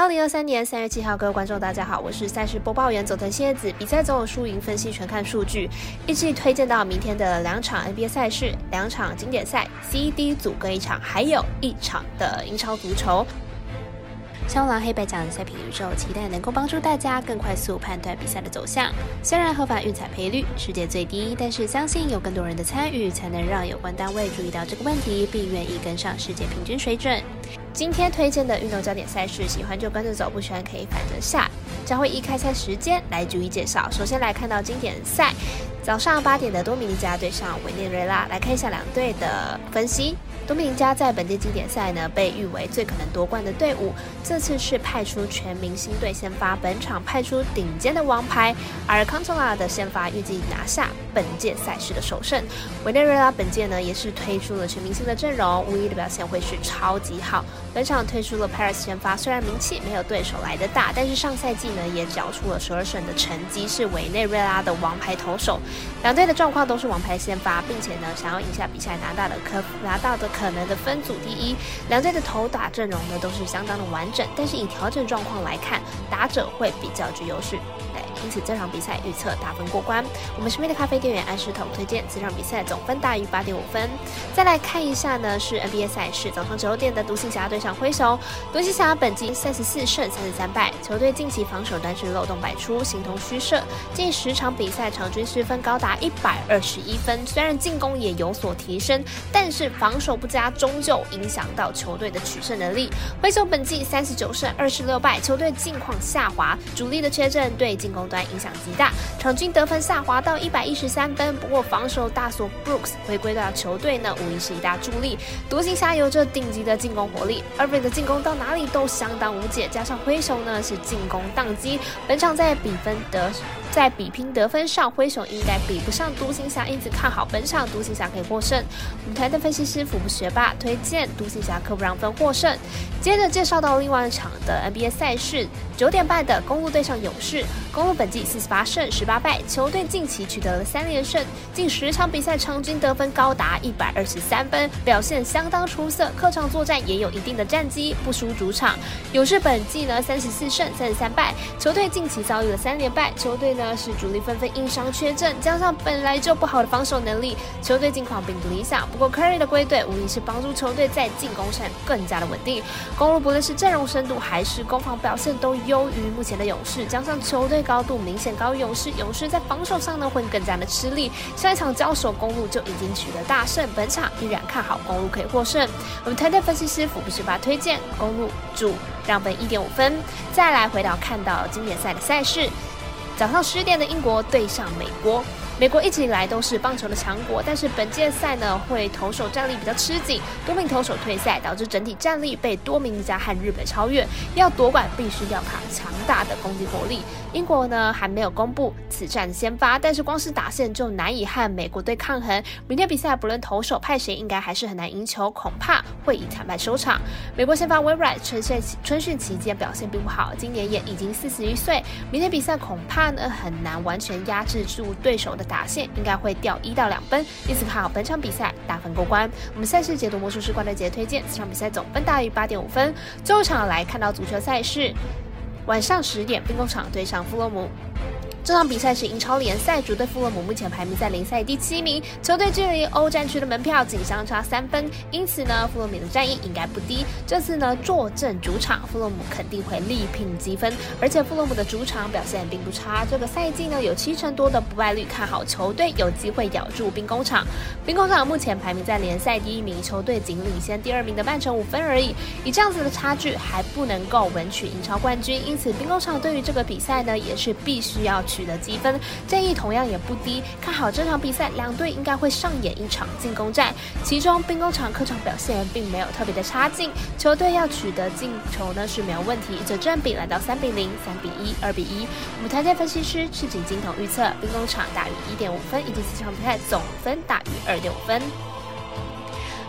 二零二三年三月七号，各位观众，大家好，我是赛事播报员佐藤蝎子。比赛总有输赢分析，全看数据。一起推荐到明天的两场 NBA 赛事，两场经典赛 C、D 组各一场，还有一场的英超足球。香狼黑白奖赛评宇宙，期待能够帮助大家更快速判断比赛的走向。虽然合法运彩赔率世界最低，但是相信有更多人的参与，才能让有关单位注意到这个问题，并愿意跟上世界平均水准。今天推荐的运动焦点赛事，喜欢就跟着走，不喜欢可以反着下。将会依开赛时间来逐一介绍。首先来看到经典赛，早上八点的多米尼加对上委内瑞拉，来看一下两队的分析。多米尼加在本届经典赛呢，被誉为最可能夺冠的队伍。这次是派出全明星队先发，本场派出顶尖的王牌，而康托拉的先发预计拿下本届赛事的首胜。委内瑞拉本届呢，也是推出了全明星的阵容，无疑的表现会是超级好。本场推出了 Paris 先发，虽然名气没有对手来的大，但是上赛季呢，也缴出了十二胜的成绩，是委内瑞拉的王牌投手。两队的状况都是王牌先发，并且呢，想要赢下比赛，拿到的可拿到的。可能的分组第一，两队的头打阵容呢都是相当的完整，但是以调整状况来看，打者会比较具优势。因此这场比赛预测大分过关。我们身边的咖啡店员安石头推荐这场比赛总分大于八点五分。再来看一下呢，是 NBA 赛事，早上九点的独行侠对上灰熊。独行侠本季三十四胜三十三败，球队近期防守端是漏洞百出，形同虚设。近十场比赛场均失分高达一百二十一分，虽然进攻也有所提升，但是防守不佳，终究影响到球队的取胜能力。灰熊本季三十九胜二十六败，球队近况下滑，主力的缺阵对进攻。端影响极大，场均得分下滑到一百一十三分。不过防守大锁 Brooks 回归到球队呢，无疑是一大助力。独行侠有着顶级的进攻火力，二位的进攻到哪里都相当无解。加上挥手呢是进攻宕机，本场在比分得在比拼得分上，灰熊应该比不上独行侠，因此看好本场独行侠可以获胜。舞台的分析师福布学霸推荐独行侠可不让分获胜。接着介绍到另外一场的 NBA 赛事，九点半的公路对上勇士，公路。本季四十八胜十八败，球队近期取得了三连胜，近十场比赛场均得分高达一百二十三分，表现相当出色。客场作战也有一定的战绩，不输主场。勇士本季呢三十四胜三十三败，球队近期遭遇了三连败，球队呢是主力纷纷因伤缺阵，加上本来就不好的防守能力，球队近况并不理想。不过 Curry 的归队无疑是帮助球队在进攻上更加的稳定。公路不论是阵容深度还是攻防表现都优于目前的勇士，加上球队高。度明显高于勇士，勇士在防守上呢会更加的吃力。上一场交手公路就已经取得大胜，本场依然看好公路可以获胜。我们团队分析师福布斯巴推荐公路主让分一点五分。再来回到看到经典赛的赛事，早上十点的英国对上美国。美国一直以来都是棒球的强国，但是本届赛呢，会投手战力比较吃紧，多名投手退赛，导致整体战力被多名加和日本超越。要夺冠，必须要靠强大的攻击火力。英国呢还没有公布此战先发，但是光是打线就难以和美国队抗衡。明天比赛不论投手派谁，应该还是很难赢球，恐怕会以惨败收场。美国先发 w 瑞 r 春训春训期间表现并不好，今年也已经四十一岁，明天比赛恐怕呢很难完全压制住对手的。打线应该会掉一到两分，因此看好本场比赛打分过关。我们赛事解读魔术师关德杰推荐，这场比赛总分大于八点五分。最后场来看到足球赛事，晚上十点，冰工厂对上弗洛姆。这场比赛是英超联赛，主队富勒姆目前排名在联赛第七名，球队距离欧战区的门票仅相差三分，因此呢，富勒姆的战役应该不低。这次呢，坐镇主场，富勒姆肯定会力拼积分，而且富勒姆的主场表现并不差，这个赛季呢有七成多的不败率，看好球队有机会咬住兵工厂。兵工厂目前排名在联赛第一名，球队仅领先第二名的曼城五分而已，以这样子的差距还不能够稳取英超冠军，因此兵工厂对于这个比赛呢也是必须要去。取得积分，建议同样也不低。看好这场比赛，两队应该会上演一场进攻战。其中兵工厂客场表现并没有特别的差劲，球队要取得进球呢是没有问题。这占比来到三比零、三比一、二比一。我们台界分析师赤井金童预测兵工厂大于一点五分，以及这场比赛总分大于二点五分。